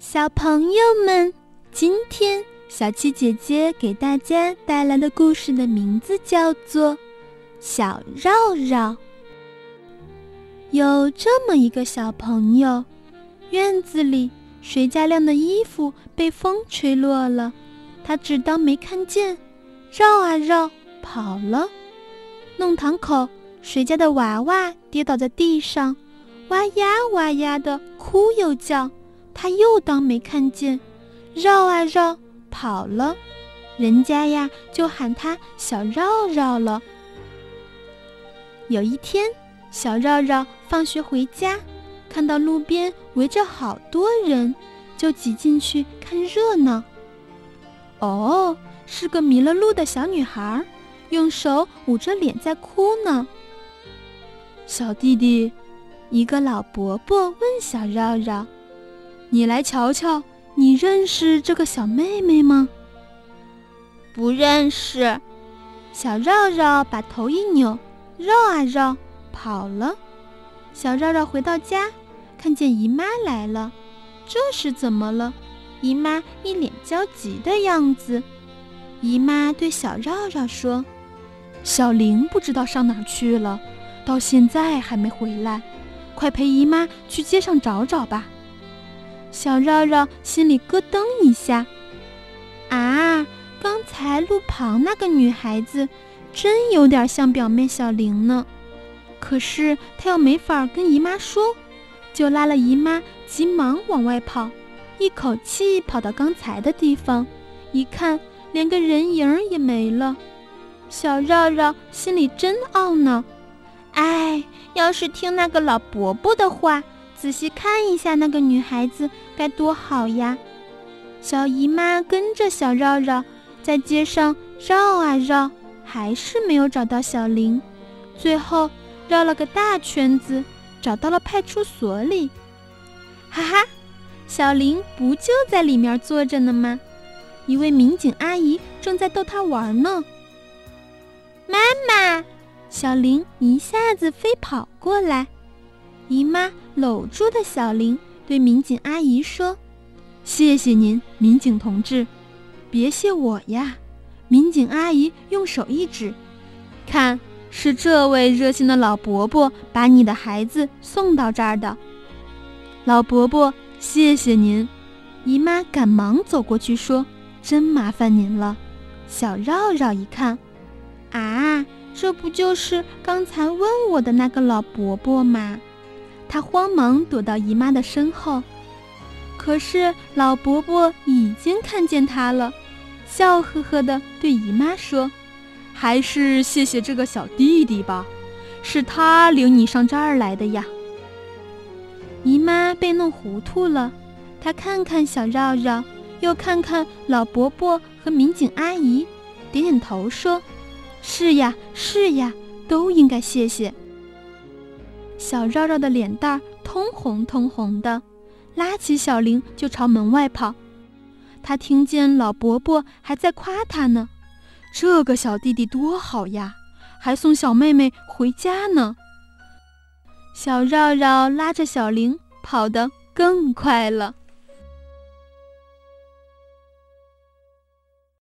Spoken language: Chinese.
小朋友们，今天小七姐姐给大家带来的故事的名字叫做《小绕绕》。有这么一个小朋友，院子里谁家晾的衣服被风吹落了，他只当没看见，绕啊绕跑了。弄堂口谁家的娃娃跌倒在地上，哇呀哇呀的哭又叫。他又当没看见，绕啊绕跑了，人家呀就喊他小绕绕了。有一天，小绕绕放学回家，看到路边围着好多人，就挤进去看热闹。哦，是个迷了路的小女孩，用手捂着脸在哭呢。小弟弟，一个老伯伯问小绕绕。你来瞧瞧，你认识这个小妹妹吗？不认识。小绕绕把头一扭，绕啊绕，跑了。小绕绕回到家，看见姨妈来了，这是怎么了？姨妈一脸焦急的样子。姨妈对小绕绕说：“小玲不知道上哪儿去了，到现在还没回来，快陪姨妈去街上找找吧。”小绕绕心里咯噔一下，啊，刚才路旁那个女孩子，真有点像表妹小玲呢。可是她又没法跟姨妈说，就拉了姨妈，急忙往外跑，一口气跑到刚才的地方，一看连个人影也没了。小绕绕心里真懊恼，哎，要是听那个老伯伯的话。仔细看一下那个女孩子该多好呀！小姨妈跟着小绕绕在街上绕啊绕，还是没有找到小玲。最后绕了个大圈子，找到了派出所里。哈哈，小玲不就在里面坐着呢吗？一位民警阿姨正在逗她玩呢。妈妈，小玲一下子飞跑过来。姨妈搂住的小玲对民警阿姨说：“谢谢您，民警同志，别谢我呀。”民警阿姨用手一指：“看，是这位热心的老伯伯把你的孩子送到这儿的。”老伯伯，谢谢您。姨妈赶忙走过去说：“真麻烦您了。”小绕绕一看，啊，这不就是刚才问我的那个老伯伯吗？他慌忙躲到姨妈的身后，可是老伯伯已经看见他了，笑呵呵地对姨妈说：“还是谢谢这个小弟弟吧，是他领你上这儿来的呀。”姨妈被弄糊涂了，她看看小绕绕，又看看老伯伯和民警阿姨，点点头说：“是呀，是呀，都应该谢谢。”小绕绕的脸蛋通红通红的，拉起小玲就朝门外跑。他听见老伯伯还在夸他呢：“这个小弟弟多好呀，还送小妹妹回家呢。”小绕绕拉着小玲跑得更快了。